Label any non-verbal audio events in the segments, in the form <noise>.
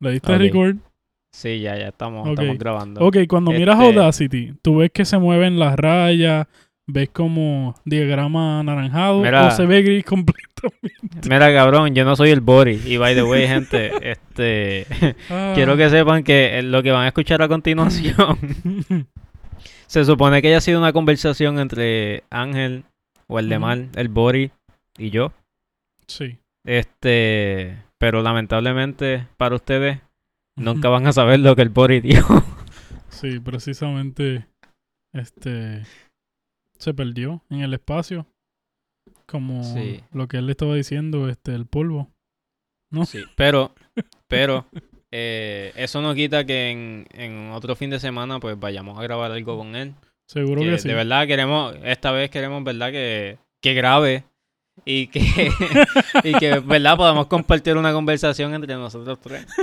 ¿Le diste Ok. record? Sí, ya, ya estamos, estamos grabando. Ok, cuando miras Este- Audacity, tú ves que se mueven las rayas, ves como diagrama anaranjado Mira. o se ve gris completo. <laughs> Mira, cabrón, yo no soy el Bori. Y by the way, gente, <laughs> este... Ah. quiero que sepan que eh, lo que van a escuchar a continuación <laughs> se supone que haya sido una conversación entre Ángel o el de. Mal, el Bori y yo. Sí. Este... Pero lamentablemente para ustedes nunca van a saber lo que el Bori dijo. Sí, precisamente este se perdió en el espacio. Como Sí. lo que él le estaba diciendo, este, el polvo. ¿No? Sí, pero, <laughs> pero, eh, eso no quita que en, en otro fin de semana pues vayamos a grabar algo con él. Seguro Que que sí. De verdad queremos, esta vez queremos, ¿verdad? Que, que grabe y que, <laughs> y que, ¿verdad? Podamos compartir una conversación entre nosotros tres. <laughs>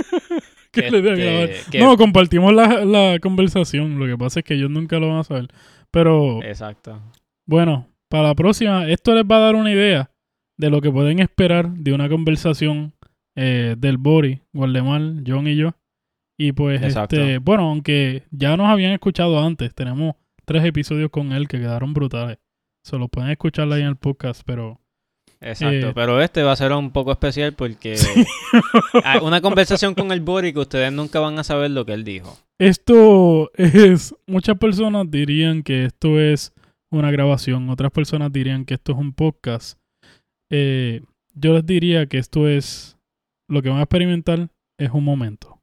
Que Este, que- No, compartimos la, la conversación. Lo que pasa es que ellos nunca lo van a saber. Pero Exacto. bueno, para la próxima, esto les va a dar una idea de lo que pueden esperar de una conversación eh, del Bori, Guardemar, John y yo. Y pues, Exacto. este, bueno, aunque ya nos habían escuchado antes, tenemos tres episodios con él que quedaron brutales. Se los pueden escuchar ahí en el podcast, pero Exacto, Eh, pero este va a ser un poco especial porque <laughs> hay una conversación con el Bori que ustedes nunca van a saber lo que él dijo. Esto es, muchas personas dirían que esto es una grabación, otras personas dirían que esto es un podcast. Eh, yo les diría que esto es, lo que van a experimentar es un momento.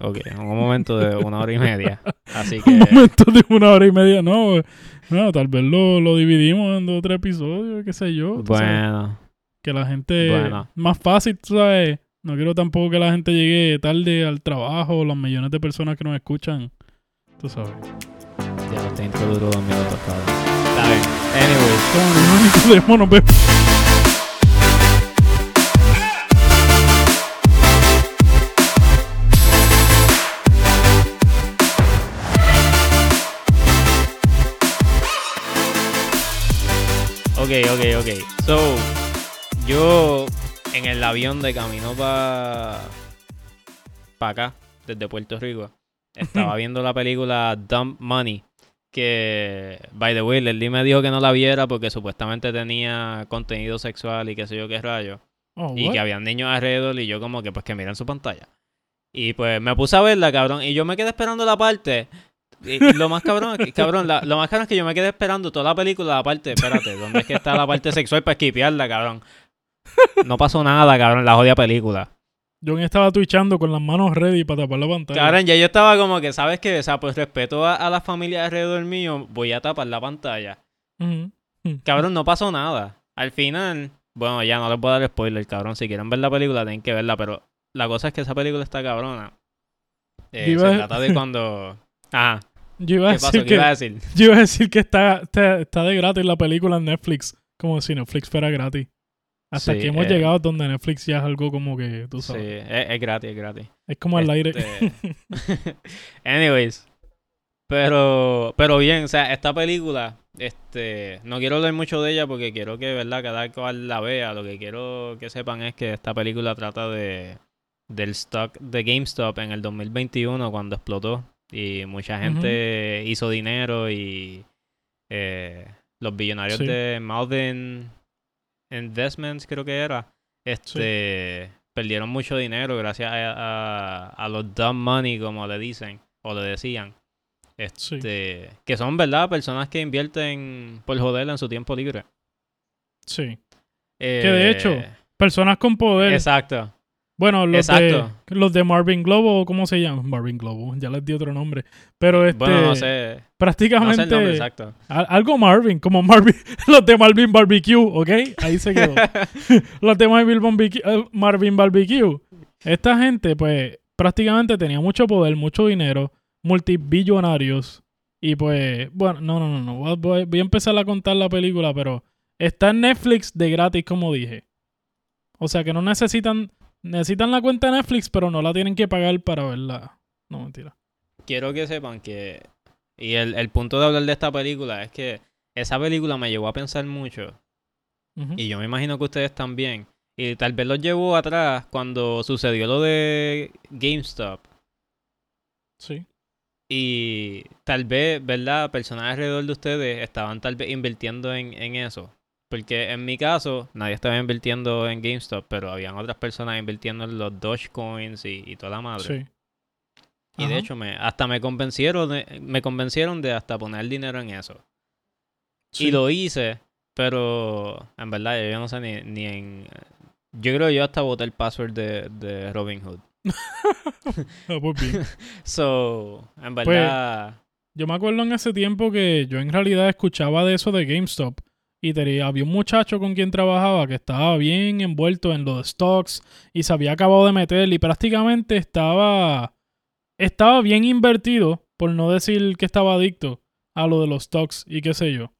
Ok, un momento de una hora y media. Así <laughs> Un que, momento de una hora y media, no, no tal vez lo, lo dividimos en dos o tres episodios, qué sé yo. sabes, bueno, que la gente, bueno. más fácil, tú sabes, no quiero tampoco que la gente llegue tarde al trabajo, los millones de personas que nos escuchan, tú sabes. ya lo intro duró dos minutos, cabrón. Está bien. Anyways, nos vemos. Ok, ok, ok. So, yo en el avión de camino para pa acá, desde Puerto Rico, estaba viendo la película Dump Money. Que, by the way, Leslie me dijo que no la viera porque supuestamente tenía contenido sexual y qué sé yo qué rayo. Oh, y que habían niños alrededor y yo como que pues que miren su pantalla. Y pues me puse a verla, cabrón, y yo me quedé esperando la parte. Y lo más cabrón, es que- cabrón, la- lo más cabrón es que yo me quedé esperando toda la película, la parte, espérate, ¿dónde es que está la parte sexual para esquipearla, cabrón? No pasó nada, cabrón, la jodida película. John estaba twitchando con las manos ready para tapar la pantalla. Cabrón, ya yo estaba como que, ¿sabes qué? O sea, pues respeto a, a la familia alrededor mío, voy a tapar la pantalla. Cabrón, no pasó nada. Al final, bueno, ya no les puedo dar spoiler, cabrón. Si quieren ver la película, tienen que verla, pero la cosa es que esa película está cabrona. Eh, se a- trata de cuando. <laughs> Ajá. Yo iba a ¿Qué pasó? decir ¿Qué que, iba a decir? yo iba a decir que está, está, está de gratis la película en Netflix. Como si Netflix fuera gratis. Hasta Sí, aquí hemos eh, llegado donde Netflix ya es algo como que, tú Sí, sabes. es, es gratis, es gratis. Es como al aire. Este, <laughs> Anyways. Pero, pero bien, o sea, esta película, este, no quiero hablar mucho de ella porque quiero que, verdad, cada cual la vea. Lo que quiero que sepan es que esta película trata de del stock de GameStop en el 2021 cuando explotó y mucha gente hizo dinero y eh, los billonarios Sí. de Malvin Investments creo que era, este, perdieron mucho dinero gracias a, a, a los dumb money como le dicen o le decían. Sí. Este, que son, ¿verdad? Personas que invierten por joder en su tiempo libre. Sí. Eh, Que de hecho, Personas con poder. Exacto. Bueno, los Exacto. de los de Marvin Globo, ¿cómo se llaman? Marvin Globo, ya les di otro nombre. Pero este Bueno, no sé. No sé prácticamente el nombre exacto. al- algo Marvin, como Marvin, <laughs> los de Marvin Barbecue, ¿ok? Ahí se quedó. <laughs> <laughs> los de Marvin Barbecue, eh, Marvin Barbecue. Esta gente, pues, prácticamente tenía mucho poder, mucho dinero, multibillonarios. Y pues, bueno, no, no, no, no. Voy a empezar a contar la película, pero está en Netflix de gratis, como dije. O sea que no necesitan, necesitan la cuenta de Netflix, pero no la tienen que pagar para verla. No, mentira. Quiero que sepan que. Y el, el punto de hablar de esta película es que esa película me llevó a pensar mucho. Y yo me imagino que ustedes también. Y tal vez los llevó atrás cuando sucedió lo de GameStop. Sí. Y tal vez, ¿verdad? Personas alrededor de ustedes estaban tal vez invirtiendo en, en eso. Porque en mi caso, nadie estaba invirtiendo en GameStop, pero habían otras personas invirtiendo en los Dogecoins y, y toda la madre. Sí. Y de hecho, me, hasta me convencieron de, me convencieron de hasta poner dinero en eso. sí. Y lo hice, pero en verdad yo no sé ni, ni en... Yo creo que yo hasta boté el password de, de Robinhood. <laughs> Ah, pues bien. <laughs> So, en Pues, verdad... Yo me acuerdo en ese tiempo que yo en realidad escuchaba de eso de GameStop y había un muchacho con quien trabajaba que estaba bien envuelto en los stocks y se había acabado de meter y prácticamente estaba, estaba bien invertido, por no decir que estaba adicto a lo de los stocks y qué sé yo.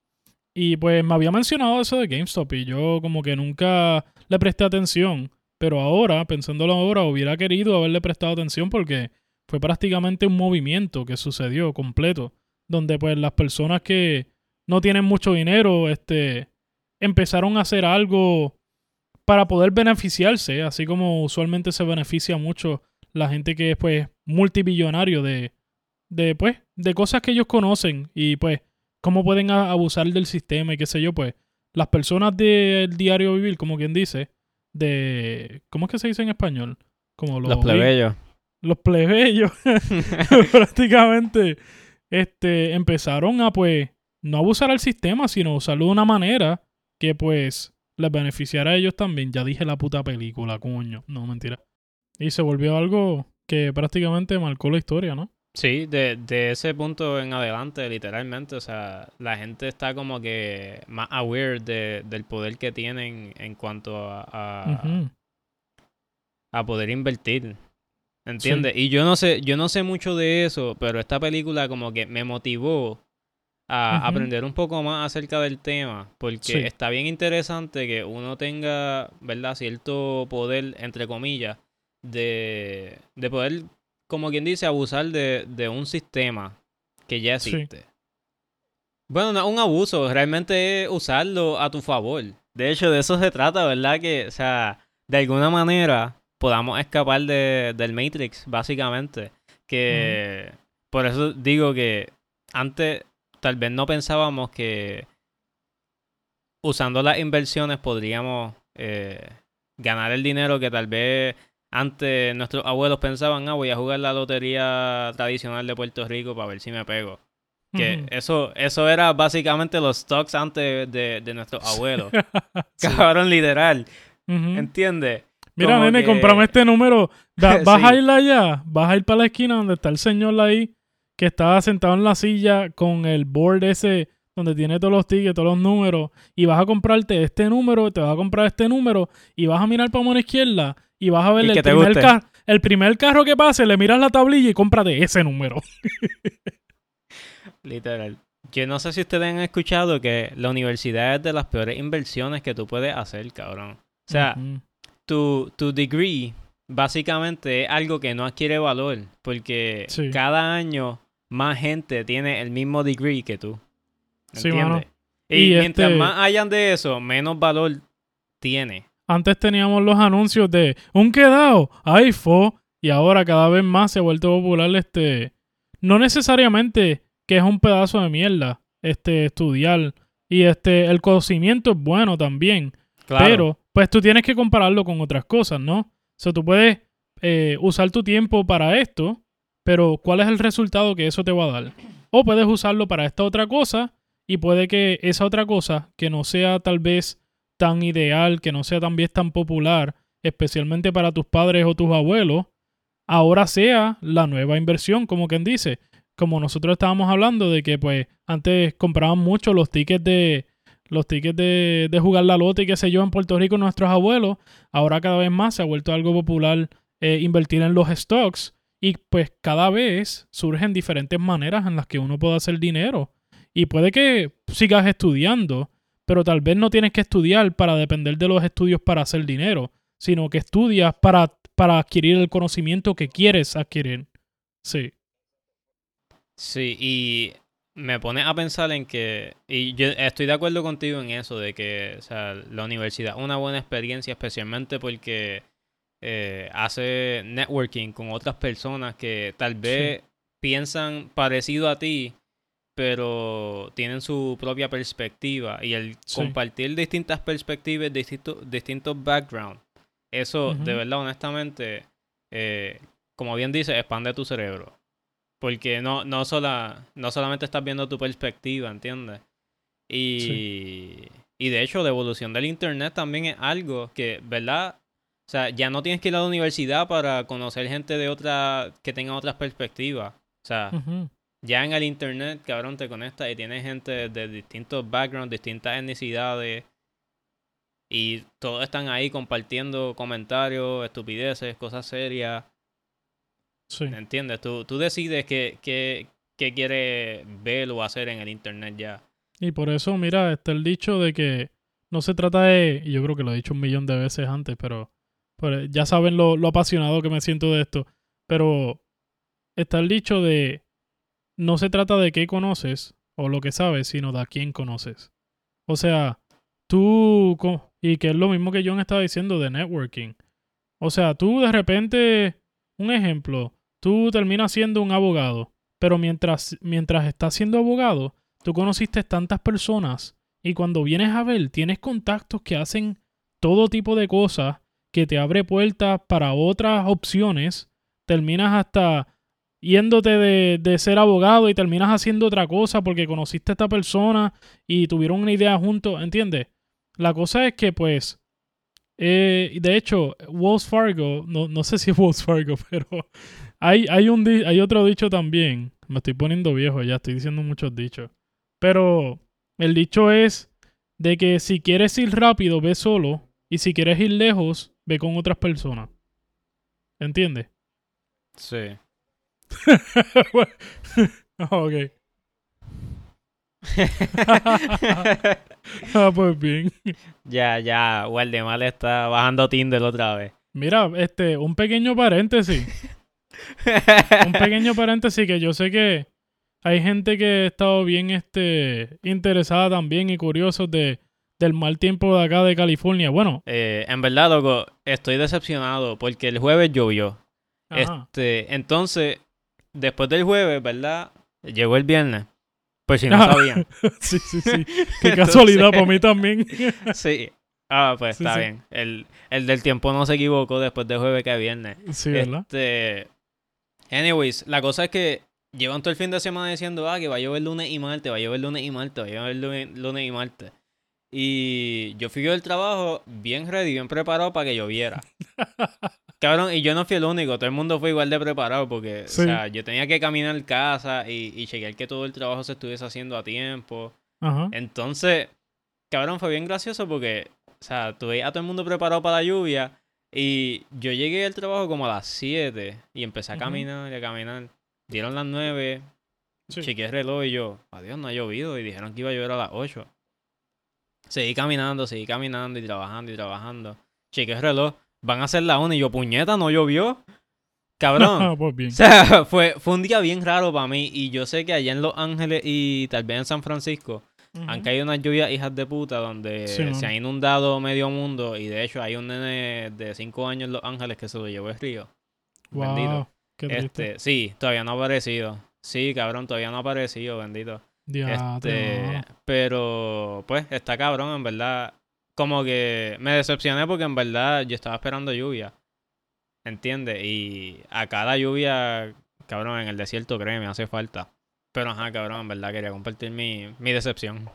Y pues me había mencionado eso de GameStop y yo como que nunca le presté atención, pero ahora, pensándolo ahora, hubiera querido haberle prestado atención porque fue prácticamente un movimiento que sucedió completo, donde pues las personas que no tienen mucho dinero, este, empezaron a hacer algo para poder beneficiarse, así como usualmente se beneficia mucho la gente que es pues multibillonario de, de pues, de cosas que ellos conocen y pues cómo pueden abusar del sistema y qué sé yo, pues las personas del diario vivir, como quien dice, de, ¿cómo es que se dice en español? Como Los plebeyos. los plebeyos <laughs> <laughs> prácticamente este, empezaron a pues no abusar al sistema, sino usarlo de una manera que pues les beneficiara a ellos también. Ya dije la puta película, coño. No, mentira. Y se volvió algo que prácticamente marcó la historia, ¿no? Sí, de, de ese punto en adelante, literalmente, o sea, la gente está como que más aware de, del poder que tienen en cuanto a, a, poder invertir. ¿Entiendes? Y yo no sé, yo no sé mucho de eso, pero esta película como que me motivó a aprender un poco más acerca del tema, porque Sí. está bien interesante que uno tenga, ¿verdad?, cierto poder, entre comillas, de, de poder, como quien dice, abusar de, de un sistema que ya Sí. existe. Bueno, no es un abuso, realmente es usarlo a tu favor. De hecho, de eso se trata, ¿verdad? Que, o sea, de alguna manera podamos escapar de, del Matrix, básicamente. Que por eso digo que antes tal vez no pensábamos que usando las inversiones podríamos eh, ganar el dinero que tal vez antes nuestros abuelos pensaban, ah, voy a jugar la lotería tradicional de Puerto Rico para ver si me pego. Que eso, eso era básicamente los stocks antes de, de nuestros abuelos. <laughs> Sí. Cabrón, literal. Ujú. ¿Entiendes? Mira, como nene, que- comprame este número. Da- <laughs> vas a ir allá, vas a ir para la esquina donde está el señor ahí que estaba sentado en la silla con el board ese donde tiene todos los tickets, todos los números, y vas a comprarte este número, te vas a comprar este número, y vas a mirar para mano izquierda, y vas a ver Y el primer, ca- el primer carro que pase, le miras la tablilla y cómprate ese número. <laughs> Literal. Yo no sé si ustedes han escuchado que la universidad es de las peores inversiones que tú puedes hacer, cabrón. O sea, tu, tu degree básicamente es algo que no adquiere valor porque Sí. cada año más gente tiene el mismo degree que tú. Sí, ¿Entiendes? mano. Y, Y mientras este- más hayan de eso, menos valor tiene. Antes teníamos los anuncios de un quedado, fue, y ahora cada vez más se ha vuelto popular este, no necesariamente que es un pedazo de mierda, este, estudiar, y este, el conocimiento es bueno también, Claro. pero pues tú tienes que compararlo con otras cosas, ¿no? O sea, tú puedes eh, usar tu tiempo para esto, pero ¿cuál es el resultado que eso te va a dar? O puedes usarlo para esta otra cosa y puede que esa otra cosa, que no sea tal vez tan ideal, que no sea tan bien tan popular, especialmente para tus padres o tus abuelos, ahora sea la nueva inversión, como quien dice. Como nosotros estábamos hablando de que pues antes compraban mucho los tickets de los tickets de, jugar la lote y qué sé yo en Puerto Rico nuestros abuelos, ahora cada vez más se ha vuelto algo popular eh, invertir en los stocks y pues cada vez surgen diferentes maneras en las que uno puede hacer dinero. Y puede que sigas estudiando, pero tal vez no tienes que estudiar para depender de los estudios para hacer dinero, sino que estudias para, para adquirir el conocimiento que quieres adquirir. Sí. Sí, y me pone a pensar en que, y yo estoy de acuerdo contigo en eso, de que o sea, la universidad es una buena experiencia, especialmente porque eh, hace networking con otras personas que tal vez piensan parecido a ti, pero tienen su propia perspectiva. Y el compartir distintas perspectivas, distintos, distintos backgrounds, eso de verdad, honestamente, eh, como bien dice, expande tu cerebro. Porque no, no, sola, no solamente estás viendo tu perspectiva, ¿entiendes? Y, y de hecho, la evolución del Internet también es algo que, ¿verdad? O sea, ya no tienes que ir a la universidad para conocer gente de otra, que tenga otras perspectivas. O sea, ya en el Internet, cabrón, te conectas y tienes gente de distintos backgrounds, distintas etnicidades. Y todos están ahí compartiendo comentarios, estupideces, cosas serias. Sí. ¿Entiendes? Tú, tú decides qué, qué, qué quieres ver o hacer en el internet ya. Y por eso, mira, está el dicho de que no se trata de, y yo creo que lo he dicho un millón de veces antes, pero, ya saben lo, lo, apasionado que me siento de esto, pero está el dicho de no se trata de qué conoces o lo que sabes, sino de a quién conoces. O sea, tú, y que es lo mismo que John estaba diciendo de networking. O sea, tú de repente, un ejemplo, tú terminas siendo un abogado, pero mientras, mientras estás siendo abogado, tú conociste tantas personas y cuando vienes a ver, tienes contactos que hacen todo tipo de cosas que te abre puertas para otras opciones, terminas hasta yéndote de, de, ser abogado y terminas haciendo otra cosa porque conociste a esta persona y tuvieron una idea juntos, ¿entiendes? La cosa es que pues eh, de hecho, Wells Fargo, no, no sé si es Wells Fargo, <laughs> pero hay, hay, un, hay otro dicho también. Me estoy poniendo viejo ya, estoy diciendo muchos dichos. Pero el dicho es de que si quieres ir rápido, ve solo. Y si quieres ir lejos, ve con otras personas. ¿Entiendes? <laughs> Sí. ok. <laughs> ah, pues bien. Ya, ya, Waldemar está bajando Tinder otra vez. Mira, este, un pequeño paréntesis. un pequeño paréntesis que yo sé que hay gente que ha estado bien este, interesada también y curiosos de, del mal tiempo de acá de California. Bueno. Eh, en verdad, loco, estoy decepcionado porque el jueves llovió. Este, entonces, después del jueves, ¿verdad? Llegó el viernes. Pues si no sabían. <laughs> sí, sí, sí. <laughs> Qué casualidad para mí también. <laughs> sí. Ah, pues está bien. El, el, del tiempo no se equivocó después del jueves que viernes. Sí, ¿verdad? Este... Anyways, la cosa es que llevan todo el fin de semana diciendo, ah, que va a llover lunes y martes, va a llover lunes y martes, va a llover lunes, lunes y martes. Y yo fui del trabajo bien ready, bien preparado para que lloviera. <laughs> Cabrón, y yo no fui el único, todo el mundo fue igual de preparado porque, o sea, yo tenía que caminar casa y, y chequear que todo el trabajo se estuviese haciendo a tiempo. Entonces, cabrón, fue bien gracioso porque, o sea, tuve a todo el mundo preparado para la lluvia y yo llegué al trabajo como a las 7 y empecé a caminar y a caminar. Dieron las 9, chequeé el reloj y yo, adiós, no ha llovido y dijeron que iba a llover a las 8. Seguí caminando, seguí caminando y trabajando y trabajando. Chequeé el reloj van a ser la una y yo, puñeta, no llovió. Cabrón. <laughs> pues bien. O sea, <laughs> fue, fue un día bien raro para mí. Y yo sé que allá en Los Ángeles y tal vez en San Francisco han caído unas lluvias hijas de puta donde se ha inundado medio mundo. Y de hecho hay un nene de 5 años en Los Ángeles que se lo llevó el río. Wow, bendito. este, sí, todavía no ha aparecido. Sí, cabrón, todavía no ha aparecido, bendito. Este, pero pues está cabrón, en verdad como que me decepcioné porque en verdad yo estaba esperando lluvia. ¿Entiendes? Y acá la lluvia, cabrón, en el desierto, créeme, hace falta. Pero ajá, cabrón, en verdad quería compartir mi, mi decepción.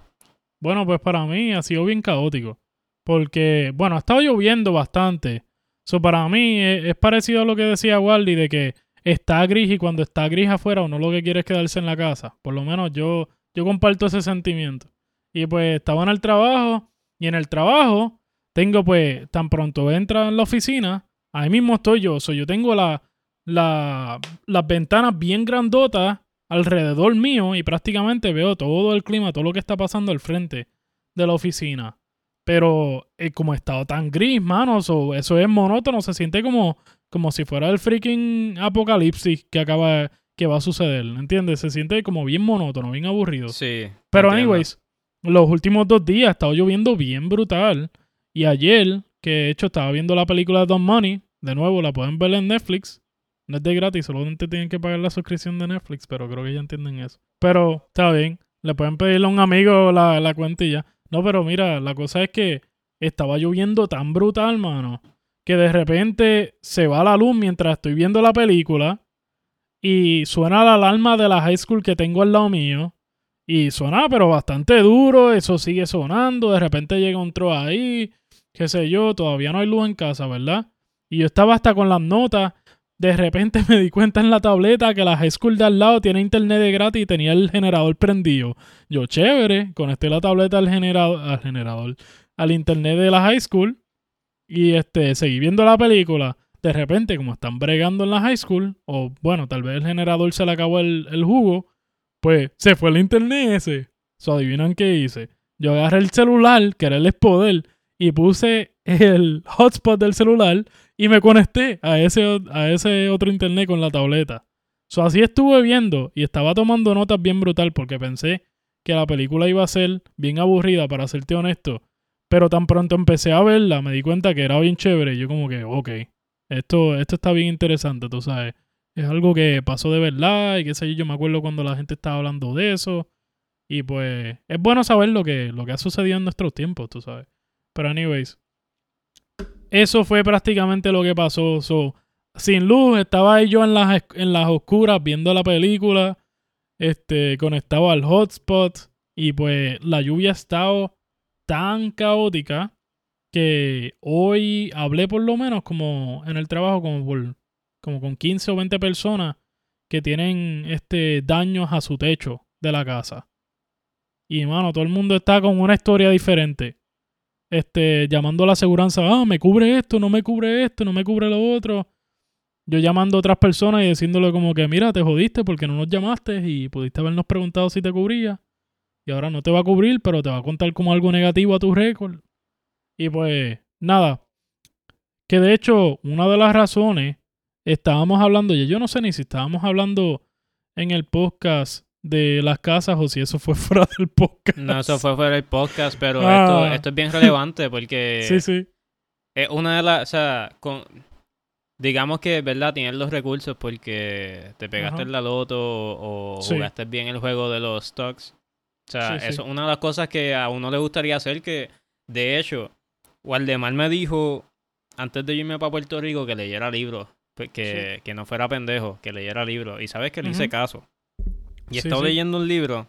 Bueno, pues para mí ha sido bien caótico. Porque, bueno, ha estado lloviendo bastante. Eso para mí es, parecido a lo que decía Waldi de que está gris y cuando está gris afuera uno lo que quiere es quedarse en la casa. Por lo menos yo, yo comparto ese sentimiento. Y pues estaba en el trabajo y en el trabajo, tengo pues, tan pronto entra en la oficina, ahí mismo estoy yo. So, yo tengo la, la, las ventanas bien grandotas alrededor mío y prácticamente veo todo el clima, todo lo que está pasando al frente de la oficina. Pero eh, como he estado tan gris, mano, eso es monótono, se siente como, como si fuera el freaking apocalipsis que acaba, que va a suceder, ¿entiendes? Se siente como bien monótono, bien aburrido. Sí. Pero entiendo. anyways, los últimos dos días ha estado lloviendo bien brutal. Y ayer, que de hecho estaba viendo la película de Don Money, de nuevo la pueden ver en Netflix. No es de gratis, solamente tienen que pagar la suscripción de Netflix, pero creo que ya entienden eso. Pero está bien, le pueden pedirle a un amigo la, la cuenta y ya. No, pero mira, la cosa es que estaba lloviendo tan brutal, mano, que de repente se va la luz mientras estoy viendo la película y suena la alarma de la high school que tengo al lado mío. Y suena, pero bastante duro, eso sigue sonando, de repente llega un tro ahí, qué sé yo, todavía no hay luz en casa, ¿verdad? Y yo estaba hasta con las notas, de repente <laughs> me di cuenta en la tableta que la high school de al lado tiene internet de gratis y tenía el generador prendido. Yo, chévere, conecté la tableta al generador, al generador, al internet de la high school y este, seguí viendo la película. De repente, como están bregando en la high school, o bueno, tal vez el generador se le acabó el, el jugo, pues se fue el internet ese. So, adivinan qué hice. Yo agarré el celular, que era el Spodel, y puse el hotspot del celular y me conecté a ese, a ese otro internet con la tableta. So, así estuve viendo y estaba tomando notas bien brutal porque pensé que la película iba a ser bien aburrida, para serte honesto. Pero tan pronto empecé a verla, me di cuenta que era bien chévere. Y yo como que, ok, esto, esto está bien interesante, tú sabes. Es algo que pasó de verdad y qué sé yo, yo me acuerdo cuando la gente estaba hablando de eso. Y pues es bueno saber lo que, lo que ha sucedido en nuestros tiempos, tú sabes. Pero anyways, eso fue prácticamente lo que pasó. So, sin luz, estaba yo en las, en las oscuras viendo la película, este, conectado al hotspot y pues la lluvia ha estado tan caótica que hoy hablé por lo menos como en el trabajo como por como con 15 o 20 personas que tienen este daños a su techo de la casa. Y mano, todo el mundo está con una historia diferente. Este, llamando a la aseguranza, ah, me cubre esto, no me cubre esto, no me cubre lo otro. Yo llamando a otras personas y diciéndole como que, mira, te jodiste porque no nos llamaste y pudiste habernos preguntado si te cubría. Y ahora no te va a cubrir, pero te va a contar como algo negativo a tu récord. Y pues, nada. Que de hecho, una de las razones, estábamos hablando, yo no sé ni si estábamos hablando en el podcast de las casas o si eso fue <laughs> fuera del podcast. No, eso fue fuera del podcast, pero Ah. esto, esto es bien relevante porque <laughs> Sí, sí. es una de las, o sea, con, digamos que, ¿verdad? Tienes los recursos porque te pegaste Ajá. en la loto o, o Sí. jugaste bien el juego de los stocks. O sea, Sí, eso es una de las cosas que a uno le gustaría hacer que, de hecho, Waldemar me dijo antes de irme para Puerto Rico que leyera libros, pues, que, que no fuera pendejo, que leyera libros. Y sabes que le hice caso. Y Sí, estaba sí. leyendo un libro.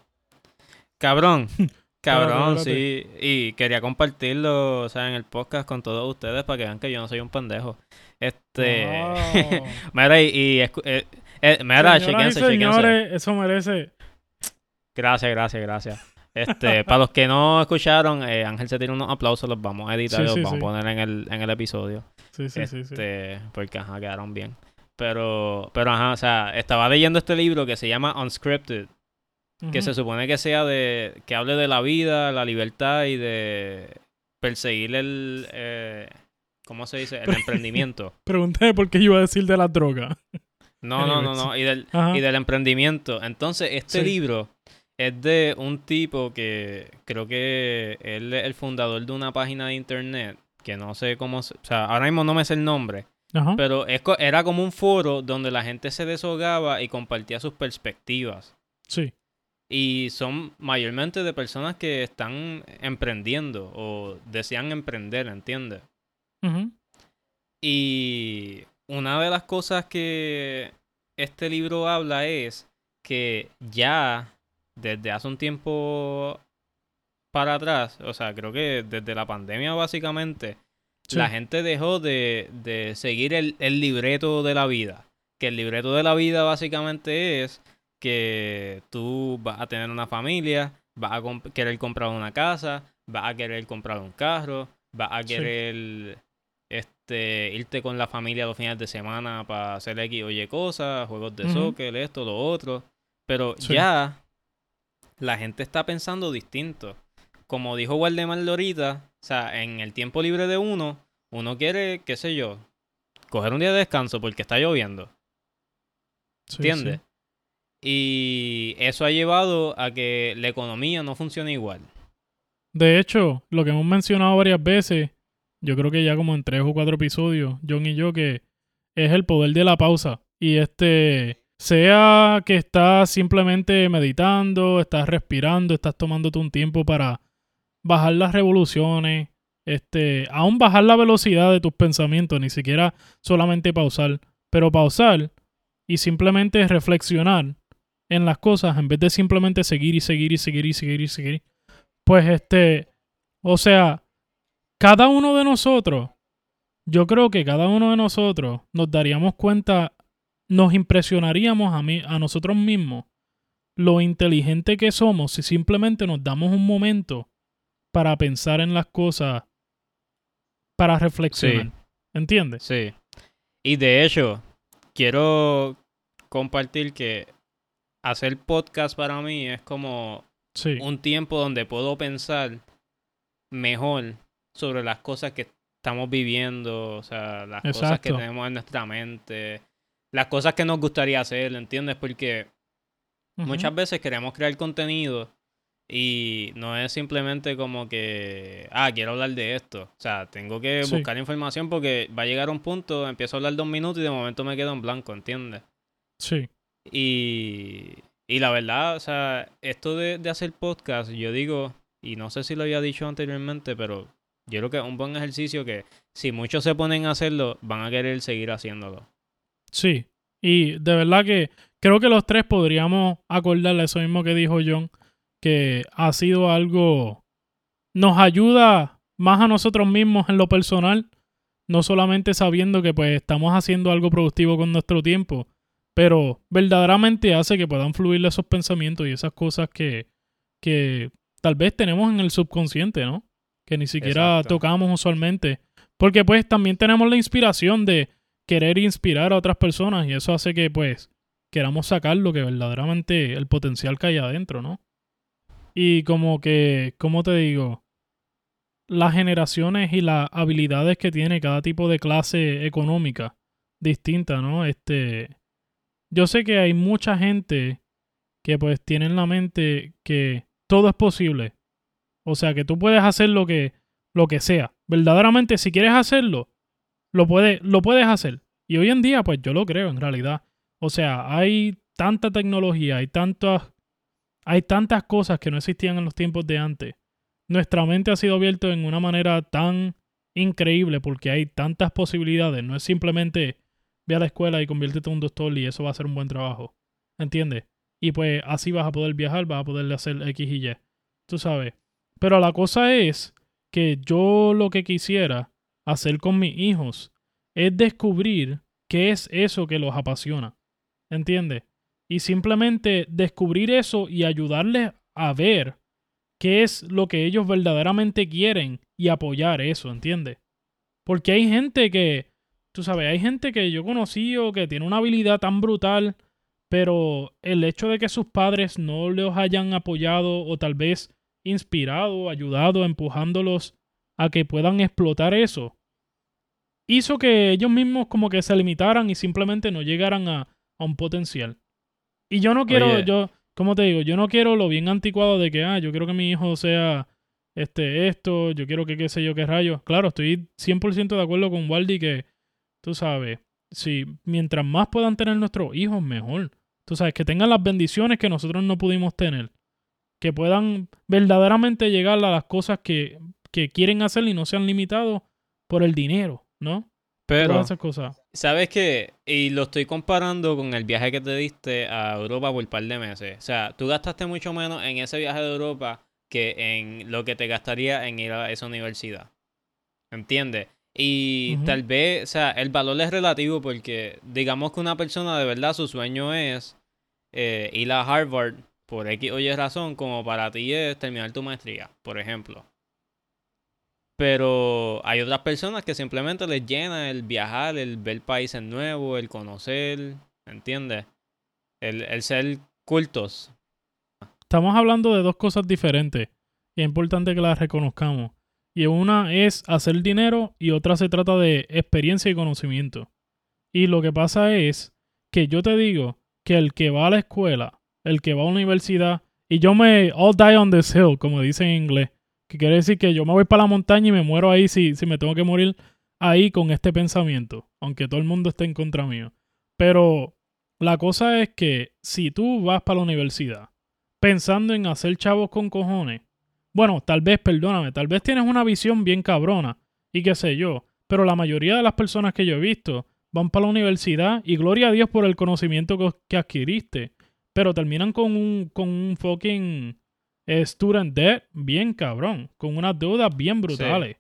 Cabrón. <laughs> Cabrón, sí. Y quería compartirlo, o sea, en el podcast con todos ustedes para que vean que yo no soy un pendejo. Este. <laughs> Mira, y. y eh, eh, mira, chequense. señores, eso merece. Gracias, gracias, gracias. Este, para los que no escucharon, eh, Ángel se tiene unos aplausos, los vamos a editar Sí, y los sí, vamos sí. a poner en el, en el episodio. Sí, sí, sí, sí. Este, porque ajá, quedaron bien. Pero, pero ajá, o sea, estaba leyendo este libro que se llama Unscripted, que se supone que sea de, que hable de la vida, la libertad y de perseguir el, eh, ¿cómo se dice? El emprendimiento. <laughs> Pregunté por qué iba a decir de la droga. No, no, no, no, y del, Ajá. y del emprendimiento. Entonces, este libro es de un tipo que creo que él es el fundador de una página de internet que no sé cómo, se- o sea, ahora mismo no me sé el nombre, Ajá. pero es, era como un foro donde la gente se desahogaba y compartía sus perspectivas. Sí. Y son mayormente de personas que están emprendiendo o desean emprender, ¿entiendes? Y una de las cosas que este libro habla es que ya desde hace un tiempo para atrás, o sea, creo que desde la pandemia básicamente, Sí. la gente dejó de, de seguir el, el libreto de la vida. Que el libreto de la vida básicamente es que tú vas a tener una familia, vas a comp- querer comprar una casa, vas a querer comprar un carro, vas a Sí. querer este, irte con la familia los fines de semana para hacer X o Y cosas, juegos de Ujú. soccer, esto, lo otro. Pero Sí. ya la gente está pensando distinto. Como dijo Waldemar ahorita, o sea, en el tiempo libre de uno, uno quiere, qué sé yo, coger un día de descanso porque está lloviendo. Sí, ¿Entiendes? sí. Y eso ha llevado a que la economía no funcione igual. De hecho, lo que hemos mencionado varias veces, yo creo que ya como en tres o cuatro episodios, John y yo, que es el poder de la pausa. Y este, sea que estás simplemente meditando, estás respirando, estás tomándote un tiempo para bajar las revoluciones, este, aún bajar la velocidad de tus pensamientos, ni siquiera solamente pausar, pero pausar y simplemente reflexionar en las cosas en vez de simplemente seguir y seguir y seguir y seguir y seguir. Pues este, o sea, cada uno de nosotros, yo creo que cada uno de nosotros nos daríamos cuenta, nos impresionaríamos a, mí, a nosotros mismos lo inteligente que somos si simplemente nos damos un momento para pensar en las cosas, para reflexionar. Sí. ¿Entiendes? Sí. Y de hecho, quiero compartir que hacer podcast para mí es como Sí. un tiempo donde puedo pensar mejor sobre las cosas que estamos viviendo, o sea, las cosas que tenemos en nuestra mente, las cosas que nos gustaría hacer, ¿entiendes? Porque muchas veces queremos crear contenido y no es simplemente como que, ah, quiero hablar de esto. O sea, tengo que Sí. buscar información porque va a llegar un punto, empiezo a hablar dos minutos y de momento me quedo en blanco, ¿entiendes? Sí. Y, y la verdad, o sea, esto de, de hacer podcast, yo digo, y no sé si lo había dicho anteriormente, pero yo creo que es un buen ejercicio que si muchos se ponen a hacerlo, van a querer seguir haciéndolo. Sí, y de verdad que creo que los tres podríamos acordarle eso mismo que dijo John, que ha sido algo, nos ayuda más a nosotros mismos en lo personal, no solamente sabiendo que pues estamos haciendo algo productivo con nuestro tiempo, pero verdaderamente hace que puedan fluir esos pensamientos y esas cosas que, que tal vez tenemos en el subconsciente, ¿no? Que ni siquiera Exacto. tocamos usualmente. Porque pues también tenemos la inspiración de querer inspirar a otras personas y eso hace que pues queramos sacar lo que verdaderamente el potencial que hay adentro, ¿no? Y como que, ¿cómo te digo? Las generaciones y las habilidades que tiene cada tipo de clase económica distinta, ¿no? Este, yo sé que hay mucha gente que pues tiene en la mente que todo es posible. O sea, que tú puedes hacer lo que, lo que sea. Verdaderamente, si quieres hacerlo, lo, puede, lo puedes hacer. Y hoy en día, pues yo lo creo en realidad. O sea, hay tanta tecnología, hay tantas, hay tantas cosas que no existían en los tiempos de antes. Nuestra mente ha sido abierta en una manera tan increíble porque hay tantas posibilidades. No es simplemente ve a la escuela y conviértete en un doctor y eso va a ser un buen trabajo. ¿Entiendes? Y pues así vas a poder viajar, vas a poder hacer X y Y. Tú sabes. Pero la cosa es que yo lo que quisiera hacer con mis hijos es descubrir qué es eso que los apasiona. ¿Entiendes? Y simplemente descubrir eso y ayudarles a ver qué es lo que ellos verdaderamente quieren y apoyar eso, ¿entiendes? Porque hay gente que, tú sabes, hay gente que yo conocí o que tiene una habilidad tan brutal, pero el hecho de que sus padres no los hayan apoyado o tal vez inspirado, ayudado, empujándolos a que puedan explotar eso, hizo que ellos mismos como que se limitaran y simplemente no llegaran a, a un potencial. Y yo no quiero, Oye. yo, como te digo, yo no quiero lo bien anticuado de que, ah, yo quiero que mi hijo sea este, esto, yo quiero que qué sé yo qué rayos. Claro, estoy 100% de acuerdo con Waldi que, tú sabes, si mientras más puedan tener nuestros hijos, mejor. Tú sabes, que tengan las bendiciones que nosotros no pudimos tener. Que puedan verdaderamente llegar a las cosas que, que quieren hacer y no sean limitados por el dinero, ¿no? Pero, Todas esas cosas. ¿sabes qué? Y lo estoy comparando con el viaje que te diste a Europa por un par de meses. O sea, tú gastaste mucho menos en ese viaje de Europa que en lo que te gastaría en ir a esa universidad. ¿Entiendes? Y tal vez, o sea, el valor es relativo porque digamos que una persona de verdad su sueño es eh, ir a Harvard por X o Y razón, como para ti es terminar tu maestría, por ejemplo. Pero hay otras personas que simplemente les llena el viajar, el ver países nuevos, el conocer, ¿entiendes? El, el ser cultos. Estamos hablando de dos cosas diferentes y es importante que las reconozcamos. Y una es hacer dinero y otra se trata de experiencia y conocimiento. Y lo que pasa es que yo te digo que el que va a la escuela, el que va a la universidad, y yo me all die on this hill, como dicen en inglés, que quiere decir que yo me voy para la montaña y me muero ahí si, si me tengo que morir ahí con este pensamiento, aunque todo el mundo esté en contra mío. Pero la cosa es que si tú vas para la universidad pensando en hacer chavos con cojones, bueno, tal vez, perdóname, tal vez tienes una visión bien cabrona y qué sé yo, pero la mayoría de las personas que yo he visto van para la universidad y gloria a Dios por el conocimiento que adquiriste, pero terminan con un, con un fucking eh, student debt bien cabrón, con unas deudas bien brutales.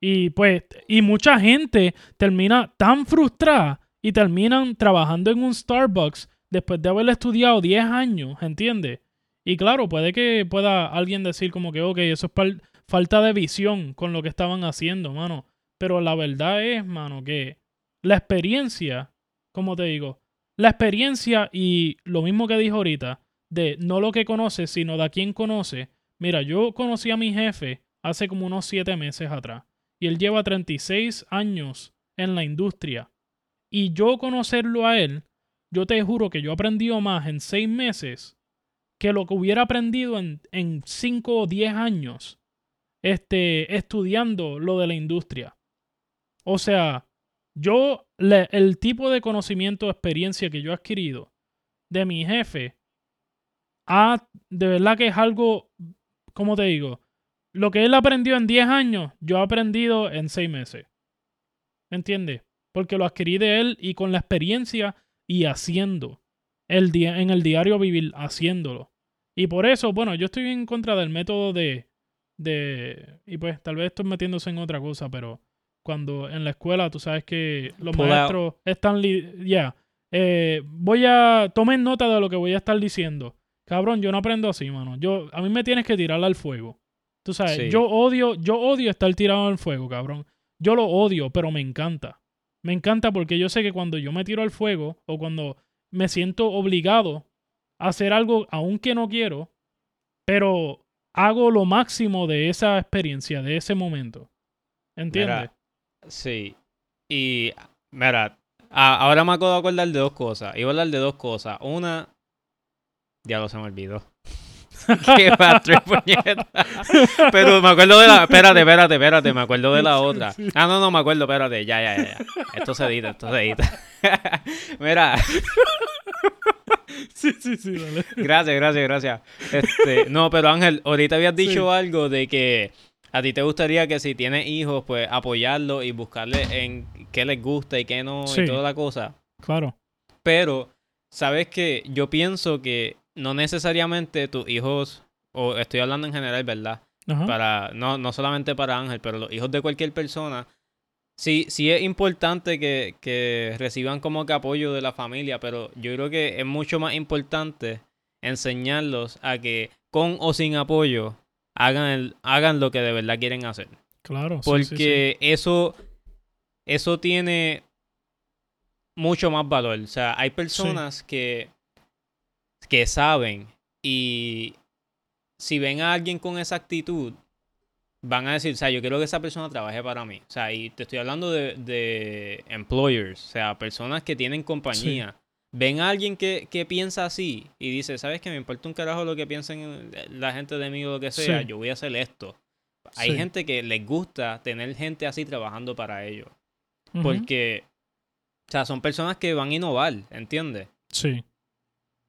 Y pues, y mucha gente termina tan frustrada y terminan trabajando en un Starbucks después de haber estudiado 10 años, ¿entiendes? Y claro, puede que pueda alguien decir como que, ok, eso es falta de visión con lo que estaban haciendo, mano. Pero la verdad es, mano, que la experiencia, como te digo, la experiencia y lo mismo que dijo ahorita, de no lo que conoce, sino de a quién conoce. Mira, yo conocí a mi jefe hace como unos 7 meses atrás y él lleva 36 años en la industria y yo conocerlo a él, yo te juro que yo he más en seis meses que lo que hubiera aprendido en, en cinco o diez años este, estudiando lo de la industria. O sea, yo, el tipo de conocimiento, experiencia que yo he adquirido de mi jefe, ha, de verdad que es algo, ¿cómo te digo? Lo que él aprendió en 10 años, yo he aprendido en 6 meses. ¿Entiendes? porque lo adquirí de él y con la experiencia y haciendo. El día, en el diario vivir, haciéndolo. Y por eso, bueno, yo estoy en contra del método de, de... Y pues tal vez estoy metiéndose en otra cosa, pero cuando en la escuela tú sabes que los maestros están... Ya. Eh, voy a... Tomen nota de lo que voy a estar diciendo. Cabrón, yo no aprendo así, mano. Yo, a mí me tienes que tirar al fuego. Tú sabes, yo odio, yo odio estar tirado al fuego, cabrón. Yo lo odio, pero me encanta. Me encanta porque yo sé que cuando yo me tiro al fuego o cuando me siento obligado a hacer algo aunque no quiero, pero hago lo máximo de esa experiencia, de ese momento. ¿Entiendes? sí. Y, mira, ahora me acabo de acordar de dos cosas. Iba a hablar de dos cosas. Una, ya lo se me olvidó. <laughs> Qué patria, <laughs> puñeta. Pero me acuerdo de la. Espérate, espérate, espérate. Me acuerdo de la otra. Ah, no, no, me acuerdo, espérate. Ya, ya, ya. Esto se edita, esto se edita. <laughs> Mira. Sí, sí, sí, dale. Gracias, gracias, gracias. Este, no, pero Ángel, ahorita habías dicho algo de que a ti te gustaría que si tienes hijos, pues apoyarlo y buscarle en qué les gusta y qué no y toda la cosa. Claro. Pero, ¿sabes qué? Yo pienso que no necesariamente tus hijos, o estoy hablando en general, ¿verdad? Para, no, no solamente para Ángel, pero los hijos de cualquier persona, sí, sí es importante que, que reciban como que apoyo de la familia, pero yo creo que es mucho más importante enseñarlos a que con o sin apoyo hagan, el, hagan lo que de verdad quieren hacer. Claro. Porque eso, eso tiene mucho más valor. O sea, hay personas que que saben y si ven a alguien con esa actitud, van a decir, o sea, yo quiero que esa persona trabaje para mí. O sea, y te estoy hablando de, de employers, o sea, personas que tienen compañía. Ven a alguien que, que, piensa así y dice, ¿sabes qué? Me importa un carajo lo que piensen la gente de mí o lo que sea, yo voy a hacer esto. Hay gente que les gusta tener gente así trabajando para ellos. Porque, o sea, son personas que van a innovar, ¿entiendes? Sí.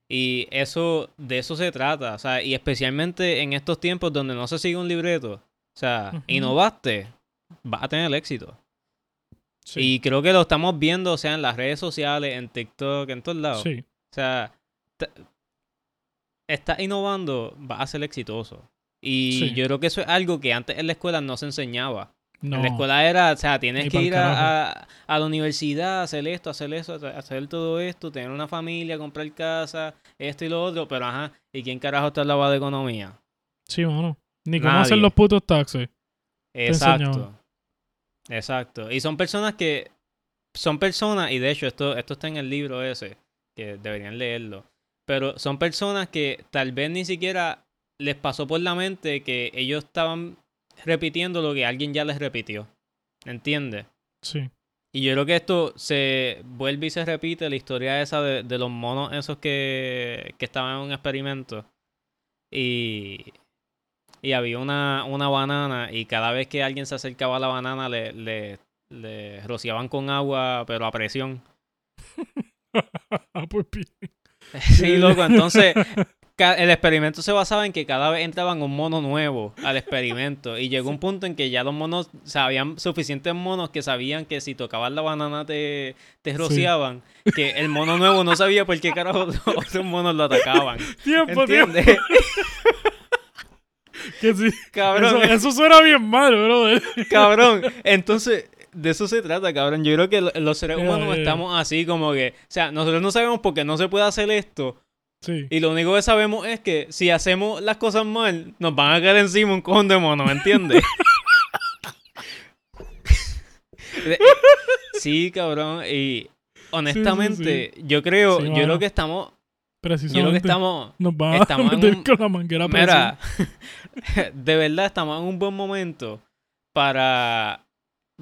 Y eso, de eso se trata, o sea, y especialmente en estos tiempos donde no se sigue un libreto, o sea, innovaste, vas a tener éxito. Y creo que lo estamos viendo, o sea, en las redes sociales, en TikTok, en todos lados. Sí. O sea, estás innovando, vas a ser exitoso. Y yo creo que eso es algo que antes en la escuela no se enseñaba. En la escuela era, o sea, tienes que ir a, a, la universidad, hacer esto, hacer eso, hacer todo esto, tener una familia, comprar casa, esto y lo otro, pero ajá, ¿y quién carajo está al lado de economía? Sí, bueno, ni cómo hacer los putos taxes. Exacto. Exacto. Y son personas que, son personas, y de hecho esto, esto está en el libro ese, que deberían leerlo, pero son personas que tal vez ni siquiera les pasó por la mente que ellos estaban repitiendo lo que alguien ya les repitió. ¿Entiendes? Sí. Y yo creo que esto se vuelve y se repite la historia esa de, de los monos esos que, que estaban en un experimento. Y, y había una, una banana y cada vez que alguien se acercaba a la banana le, le, le rociaban con agua, pero a presión. <laughs> Ah, pues. <laughs> Sí, loco, entonces el experimento se basaba en que cada vez entraban un mono nuevo al experimento y llegó un punto en que ya los monos, habían suficientes monos que sabían que si tocaban la banana te, te Sí. rociaban, que el mono nuevo no sabía por qué carajo los otros monos lo atacaban. Tiempo, tiempo. <laughs> Que sí. Cabrón, Eso, eso suena bien mal, brother. cabrón. Entonces, de eso se trata, cabrón. Yo creo que lo- los seres humanos estamos así como que, o sea, nosotros no sabemos por qué no se puede hacer esto. Sí. Y lo único que sabemos es que si hacemos las cosas mal, nos van a caer encima un cojón de mono, ¿me entiendes? De- <laughs> sí, cabrón. Y honestamente, yo creo, yo mano. creo que estamos, yo Precisamente. creo que estamos, Nos van a estamos en meter un- con la manguera mira, <laughs> de verdad estamos en un buen momento para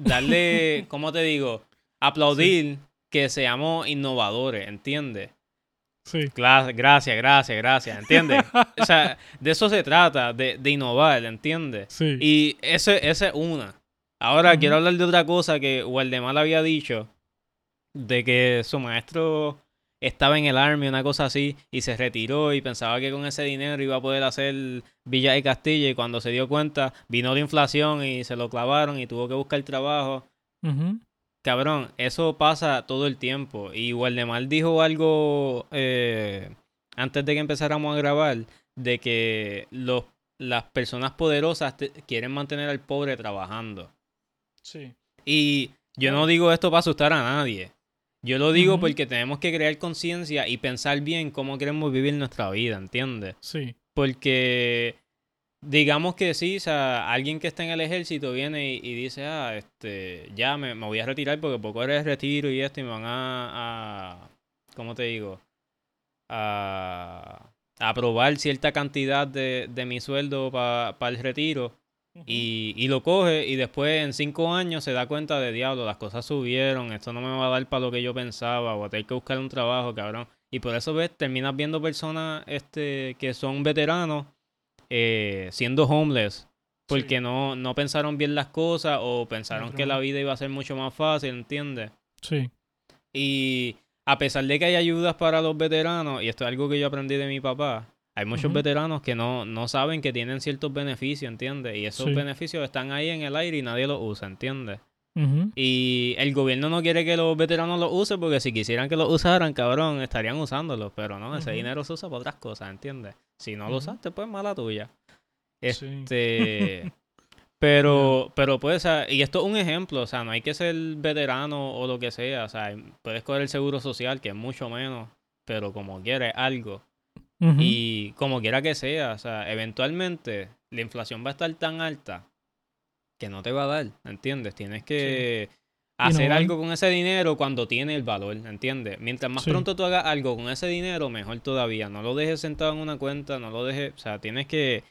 darle, ¿cómo te digo? Aplaudir que seamos innovadores, ¿entiendes? Sí. Gracias, gracias, gracias, ¿entiendes? <laughs> o sea, de eso se trata, de, de innovar, ¿entiendes? Sí. Y ese, esa es una. Ahora quiero hablar de otra cosa que Waldemar había dicho, de que su maestro estaba en el Army, una cosa así, y se retiró y pensaba que con ese dinero iba a poder hacer Villa y Castilla, y cuando se dio cuenta, vino la inflación y se lo clavaron y tuvo que buscar trabajo. Cabrón, eso pasa todo el tiempo. Y Waldemar dijo algo eh, antes de que empezáramos a grabar, de que los, las personas poderosas te- quieren mantener al pobre trabajando. Sí. Y yo no digo esto para asustar a nadie. Yo lo digo porque tenemos que crear conciencia y pensar bien cómo queremos vivir nuestra vida, ¿entiendes? Sí. Porque digamos que sí, o sea, alguien que está en el ejército viene y, y dice, ah, este, ya me, me voy a retirar porque poco eres retiro y esto y me van a, a ¿cómo te digo? A, a aprobar cierta cantidad de, de mi sueldo para el retiro y, y lo coge y después en cinco años se da cuenta de diablo, las cosas subieron, esto no me va a dar para lo que yo pensaba, voy a tener que buscar un trabajo, cabrón. Y por eso ves, terminas viendo personas este, que son veteranos eh, siendo homeless. Porque Sí. no, no pensaron bien las cosas o pensaron que la vida iba a ser mucho más fácil, ¿entiendes? Sí. Y a pesar de que hay ayudas para los veteranos, y esto es algo que yo aprendí de mi papá, hay muchos veteranos que no, no saben que tienen ciertos beneficios, ¿entiendes? Y esos Sí. beneficios están ahí en el aire y nadie los usa, ¿entiendes? Y el gobierno no quiere que los veteranos los usen porque si quisieran que los usaran, cabrón, estarían usándolos. Pero no, ese dinero se usa para otras cosas, ¿entiendes? Si no lo Ujú. usaste, pues mala tuya. Sí. Este. <laughs> Pero, pero pues, o sea, y esto es un ejemplo, o sea, no hay que ser veterano o lo que sea, o sea, puedes coger el seguro social, que es mucho menos, pero como quieras, algo. Ujú. Y como quiera que sea, o sea, eventualmente la inflación va a estar tan alta que no te va a dar, ¿entiendes? Tienes que hacer algo con ese dinero cuando tiene el valor, ¿entiendes? Mientras más Sí. pronto tú hagas algo con ese dinero, mejor todavía. No lo dejes sentado en una cuenta, no lo dejes, o sea, tienes que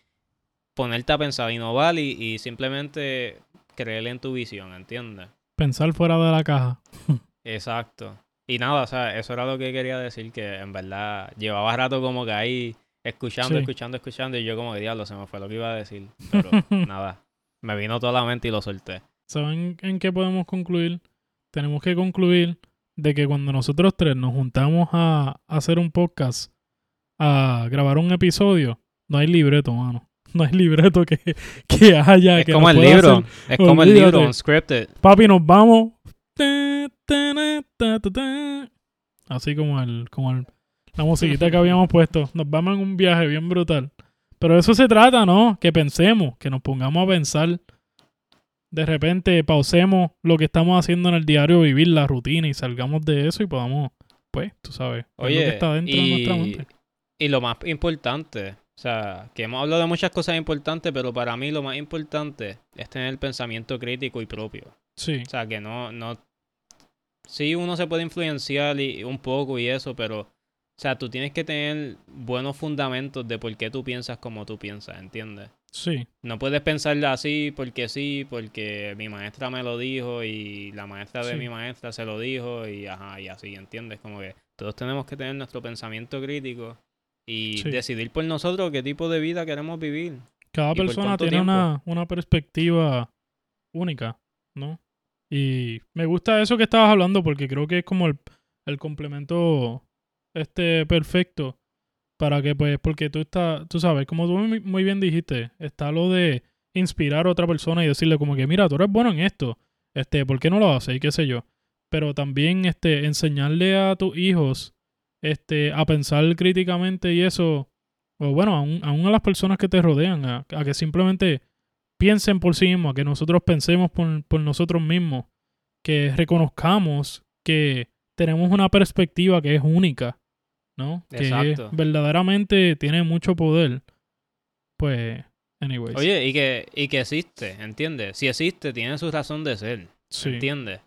ponerte a pensar, innovar y, y simplemente creer en tu visión, ¿entiendes? Pensar fuera de la caja. <laughs> Exacto. Y nada, o sea, eso era lo que quería decir, que en verdad llevaba rato como que ahí escuchando, Sí. escuchando, escuchando, y yo como que diablo, se me fue lo que iba a decir. <laughs> Pero nada, me vino toda la mente y lo solté. ¿Saben en qué podemos concluir? Tenemos que concluir de que cuando nosotros tres nos juntamos a, a hacer un podcast, a grabar un episodio, no hay libreto, mano. No hay libreto que, <laughs> que haya. es que como el libro, hacer- es como el libro, unscripted. Papi, nos vamos. Así como el, como el, la musiquita que habíamos puesto. Nos vamos en un viaje bien brutal. Pero eso se trata, ¿no? Que pensemos, que nos pongamos a pensar. De repente pausemos lo que estamos haciendo en el diario, vivir la rutina y salgamos de eso y podamos, pues, tú sabes, ver lo que Oye, está dentro de nuestra y, mente. y lo más importante, o sea, que hemos hablado de muchas cosas importantes, pero para mí lo más importante es tener el pensamiento crítico y propio. Sí, O sea, que no, no... Sí, uno se puede influenciar y, un poco y eso, pero... O sea, tú tienes que tener buenos fundamentos de por qué tú piensas como tú piensas, ¿entiendes? Sí, No puedes pensarlo así porque sí, porque mi maestra me lo dijo y la maestra de Sí. mi maestra se lo dijo y ajá, y así, ¿entiendes? Como que todos tenemos que tener nuestro pensamiento crítico y Sí. decidir por nosotros qué tipo de vida queremos vivir. cada ¿Y por persona tiene una, una perspectiva única, ¿no? Y me gusta eso que estabas hablando porque creo que es como el, el complemento este perfecto para que pues porque tú estás, tú sabes, como tú muy, bien dijiste, está lo de inspirar a otra persona y decirle como que mira, tú eres bueno en esto, este, ¿por qué no lo haces? Y qué sé yo. Pero también este enseñarle a tus hijos este a pensar críticamente y eso o bueno, aún, aún a las personas que te rodean, a, a que simplemente piensen por sí mismos, a que nosotros pensemos por, por nosotros mismos, que reconozcamos que tenemos una perspectiva que es única, ¿no? Que Exacto. verdaderamente tiene mucho poder. Pues, anyways. Oye, y que, y que existe, ¿entiendes? Si existe, tiene su razón de ser, sí, ¿entiendes?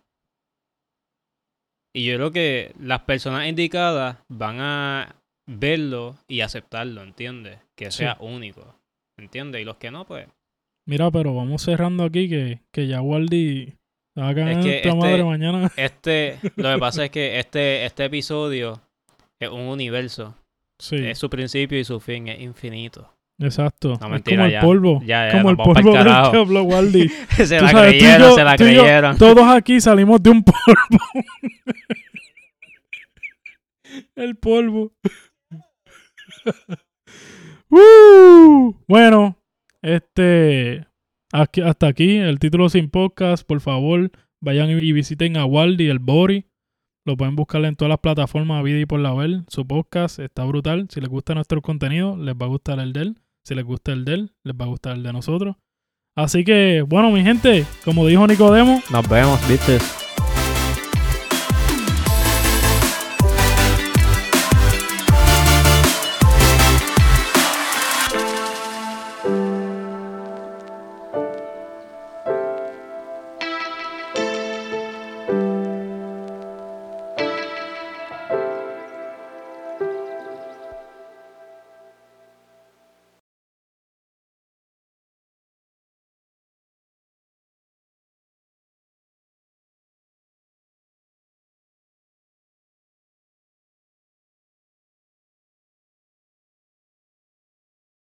Y yo creo que las personas indicadas van a verlo y aceptarlo, ¿entiendes? Que Sí. sea único, ¿entiendes? Y los que no, pues... Mira, pero vamos cerrando aquí que, que ya Waldi se va a caer Es que esta este- madre mañana. Este, lo que pasa es que este, este episodio es un universo. Sí, Es su principio y su fin, es infinito. exacto. No, es mentira, como el ya. polvo. Ya, ya, como el polvo del que habló Waldi. <laughs> se la sabes, creyeron, yo- se la y yo- creyeron. Todos aquí salimos de un polvo. <laughs> El polvo. <laughs> ¡Uh! Bueno, este. aquí- hasta aquí el título sin podcast. Por favor, vayan y visiten a Waldi, el Bori. Lo pueden buscar en todas las plataformas, vida y por la ver. Su podcast está brutal. Si les gusta nuestro contenido, les va a gustar el de él. Si les gusta el de él, les va a gustar el de nosotros. Así que, bueno, mi gente, como dijo Nicodemo, Nos vemos, viste.